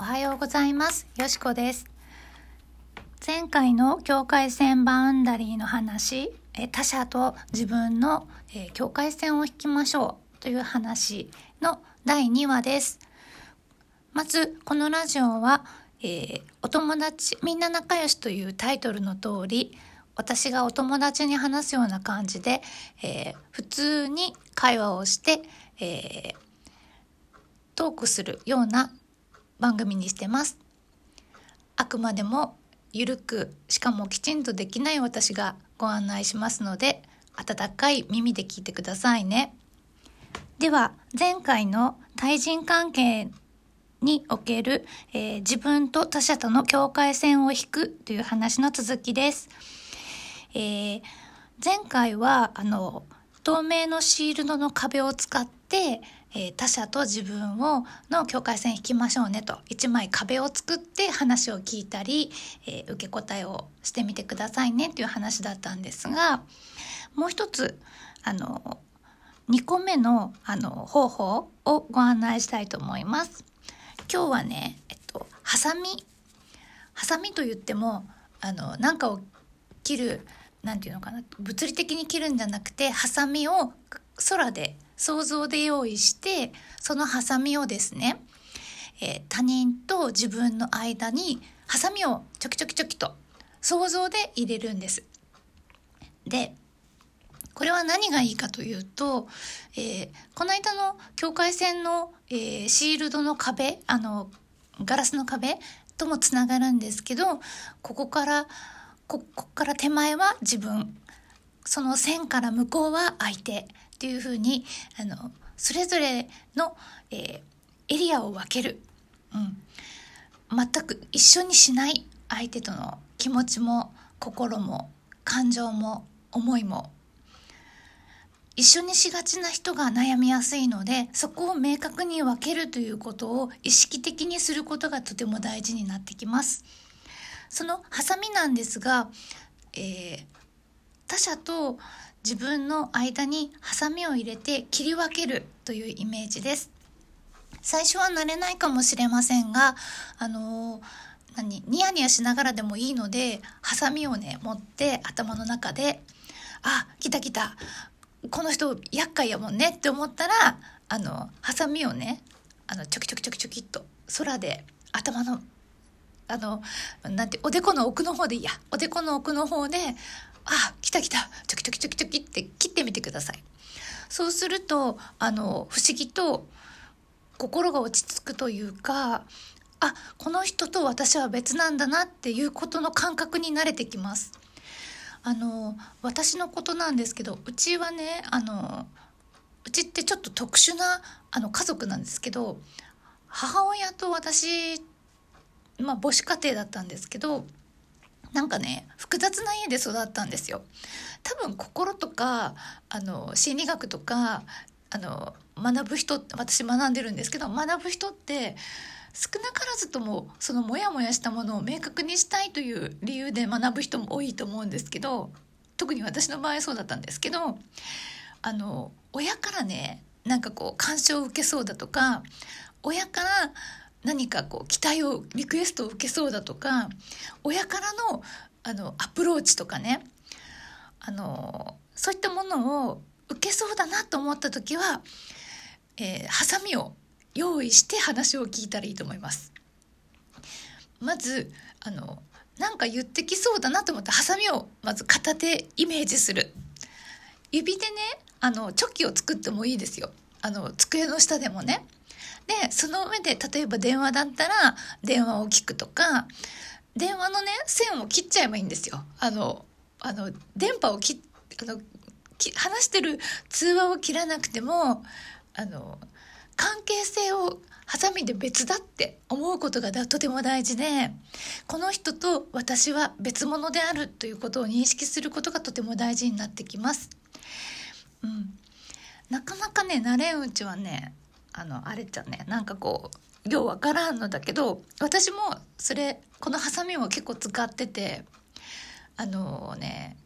おはようございます。よしこです。前回の境界線バウンダリーの話、え他者と自分の、え境界線を引きましょうという話の第2話です。まず、このラジオは、えー、お友達、みんな仲良しというタイトルの通り、私がお友達に話すような感じで、えー、普通に会話をして、えー、トークするような番組にしてます。あくまでもゆるくしかもきちんとできない私がご案内しますので温かい耳で聞いてくださいね。では前回の対人関係における、えー、自分と他者との境界線を引くという話の続きです。えー、前回はあの透明のシールドの壁を使ってえー、他者と自分をの境界線引きましょうねと一枚壁を作って話を聞いたり、えー、受け答えをしてみてくださいねっていう話だったんですがもう一つあの2個目のあの方法をご案内したいと思います。今日はね、えっと、ハサミハサミと言ってもあの何かを切る何て言うのかな物理的に切るんじゃなくてハサミを空で想像で用意してそのハサミをですね、えー、他人と自分の間にハサミをチョキチョキチョキと想像で入れるんです。でこれは何がいいかというと、えー、この間の境界線の、えー、シールドの壁あのガラスの壁ともつながるんですけどここからここから手前は自分その線から向こうは相手っていうふうにあのそれぞれの、えー、エリアを分ける、うん、全く一緒にしない相手との気持ちも心も感情も思いも。一緒にしがちな人が悩みやすいのでそこを明確に分けるということを意識的にすることがとても大事になってきます。そのハサミなんですが、えー、他者と自分の間にハサミを入れて切り分けるというイメージです。最初は慣れないかもしれませんが、あの、何、ニヤニヤしながらでもいいので、ハサミをね、持って頭の中で、あ、来た来た。この人厄介やもんねって思ったら、あの、ハサミをね、あの、ちょきちょきちょきちょきっと空で頭のあの、なんて、おでこの奥の方でいいや。おでこの奥の方で、あ、来た来た、チョキチョキチョキチョキって切ってみてください。そうすると、あの、不思議と心が落ち着くというか、あ、この人と私は別なんだなっていうことの感覚に慣れてきます。あの、私のことなんですけど、うちはね、あの、うちってちょっと特殊なあの家族なんですけど、母親と私まあ母子家庭だったんですけどなんかね複雑な家で育ったんですよ。多分心とかあの心理学とかあの学ぶ人私学んでるんですけど学ぶ人って少なからずともそのモヤモヤしたものを明確にしたいという理由で学ぶ人も多いと思うんですけど特に私の場合そうだったんですけどあの親からねなんかこう干渉を受けそうだとか親から何かこう期待をリクエストを受けそうだとか親からのあのアプローチとかねあのそういったものを受けそうだなと思った時は、えー、ハサミを用意して話を聞いたらいいと思います。まずあのなんか言ってきそうだなと思ってハサミをまず片手イメージする。指でねあのチョキを作ってもいいですよ。あの机の下でもね。で、その上で、例えば電話だったら、電話を聞くとか、電話のね、線を切っちゃえばいいんですよ。あの、あの、電波を切あの、話してる通話を切らなくても、あの、関係性をハサミで別だって思うことがとても大事で、この人と私は別物であるということを認識することがとても大事になってきます。うん。なかなかね、慣れんうちはね、あのあれちゃんねなんかこうようわからんのだけど私もそれこのハサミを結構使っててあのね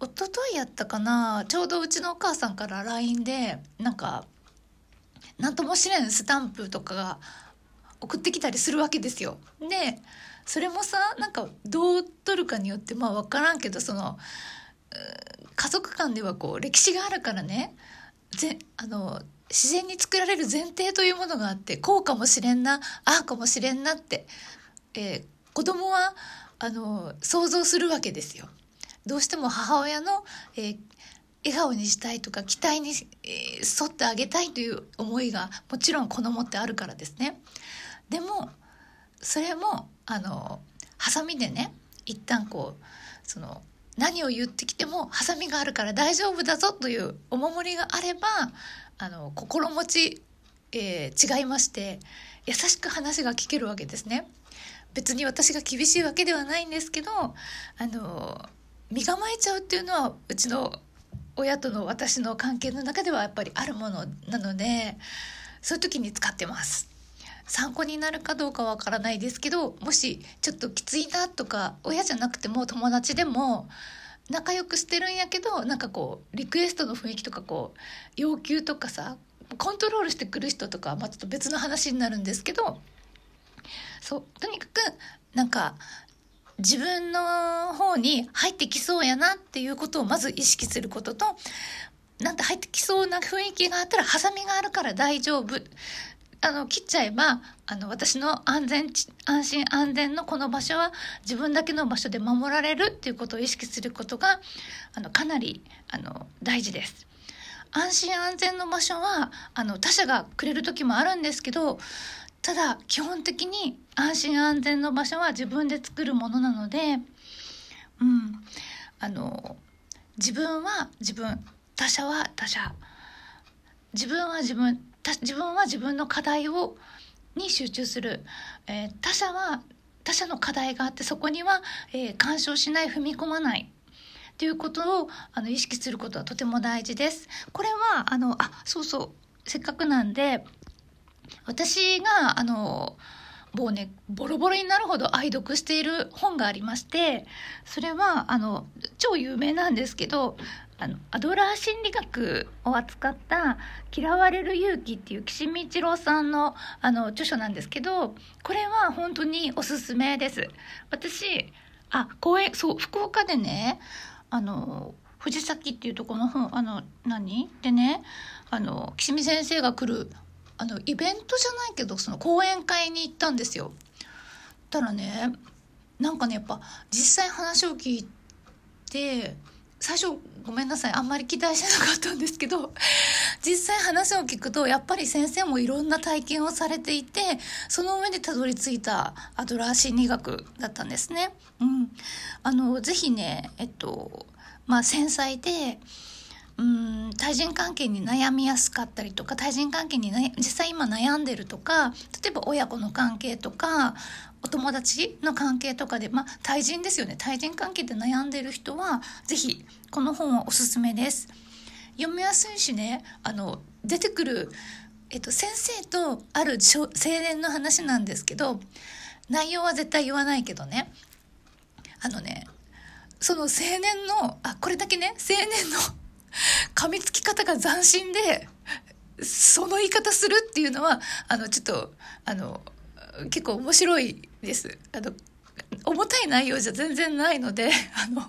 一昨日やったかなちょうどうちのお母さんから LINE でなんか何とも知れんスタンプとかが送ってきたりするわけですよ。でそれもさなんかどう取るかによってまあ分からんけどその家族間ではこう歴史があるからねぜあの自然に作られる前提というものがあってこうかもしれんなああかもしれんなって、えー、子供はあの想像するわけですよ。どうしても母親の、えー、笑顔にしたいとか期待に、えー、沿ってあげたいという思いがもちろん子供ってあるからですね。でもそれもあのハサミでね一旦こうその何を言ってきてもハサミがあるから大丈夫だぞというお守りがあればあの心持ち、えー、違いまして優しく話が聞けるわけですね。別に私が厳しいわけではないんですけどあの身構えちゃうっていうのはうちの親との私の関係の中ではやっぱりあるものなのでそういう時に使ってます。参考になるかどうかわからないですけどもしちょっときついなとか親じゃなくても友達でも仲良くしてるんやけどなんかこうリクエストの雰囲気とかこう要求とかさコントロールしてくる人とかはまあちょっと別の話になるんですけどそうとにかくなんか自分の方に入ってきそうやなっていうことをまず意識することとなんて入ってきそうな雰囲気があったらハサミがあるから大丈夫。あの切っちゃえばあの私の安全安心安全のこの場所は自分だけの場所で守られるっていうことを意識することがあのかなりあの大事です。安心安全の場所はあの他者がくれる時もあるんですけどただ基本的に安心安全の場所は自分で作るものなので、うん、あの自分は自分他者は他者自分は自分自分は自分の課題をに集中する、えー、他者は他者の課題があってそこには、えー、干渉しない踏み込まない。ということをあの意識することはとても大事です。これはあのあそうそう。せっかくなんで私があのもうねボロボロになるほど愛読している本がありましてそれはあの超有名なんですけどあのアドラー心理学を扱った「嫌われる勇気」っていう岸見一郎さんのあの著書なんですけどこれは本当におすすめです。私あ公園そう福岡でねあの藤崎っていうとこの本あの何？でねあの岸見先生が来るあのイベントじゃないけどその講演会に行ったんですよ。たらねなんかねやっぱ実際話を聞いて最初ごめんなさいあんまり期待してなかったんですけど実際話を聞くとやっぱり先生もいろんな体験をされていてその上でたどり着いたアドラー心理学だったんですね。うん、あのぜひねえっとまあ繊細でうん対人関係に悩みやすかったりとか対人関係に実際今悩んでるとか例えば親子の関係とかお友達の関係とかで、まあ、対人ですよね対人関係で悩んでる人は是非この本はおすすめです。読みやすいしねあの出てくる、えっと、先生とある青年の話なんですけど内容は絶対言わないけどねあのねその青年のあこれだけね青年の噛みつき方が斬新でその言い方するっていうのはあのちょっとあの結構面白いです。あの重たい内容じゃ全然ないので あの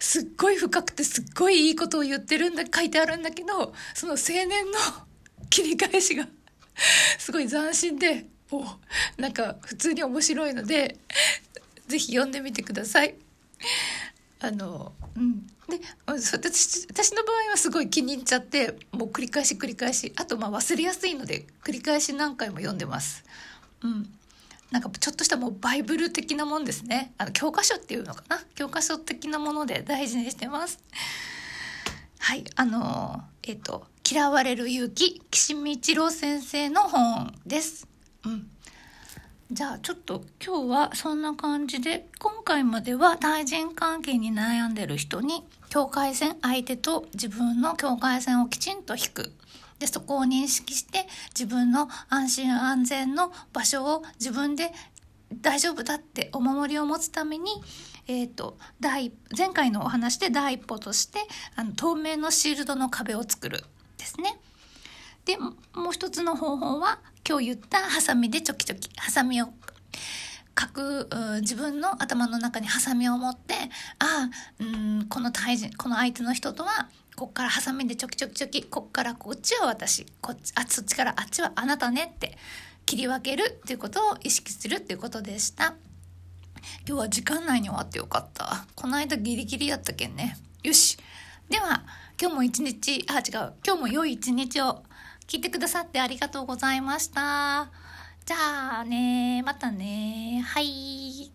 すっごい深くてすっごいいいことを言ってるんだ書いてあるんだけどその青年の 切り返しがすごい斬新でもうなんか普通に面白いので是非読んでみてください。あのうん。で私私の場合はすごい気に入っちゃってもう繰り返し繰り返しあとまあ忘れやすいので繰り返し何回も読んでます。うん。なんかちょっとしたもうバイブル的なもんですね。あの教科書っていうのかな？教科書的なもので大事にしてます。はいあのえっ、ー、と「嫌われる勇気」岸見一郎先生の本です。うんじゃあちょっと今日はそんな感じで今回までは対人関係に悩んでる人に境界線相手と自分の境界線をきちんと引くでそこを認識して自分の安心安全の場所を自分で大丈夫だってお守りを持つために、えーと、第前回のお話で第一歩としてあの透明のシールドの壁を作るですね。でもう一つの方法は今日言ったハサミでチョキチョキ。ハサミを書く自分の頭の中にハサミを持ってああうんこの対人この相手の人とはこっからハサミでチョキチョキチョキこっからこっちは私こっちあそっちからあっちはあなたねって切り分けるっていうことを意識するっていうことでした。今日は時間内に終わってよかった。この間ギリギリやったけんね。よし。では今日も一日あ違う。今日も良い一日を聞いてくださってありがとうございました。じゃあね、またね。はい。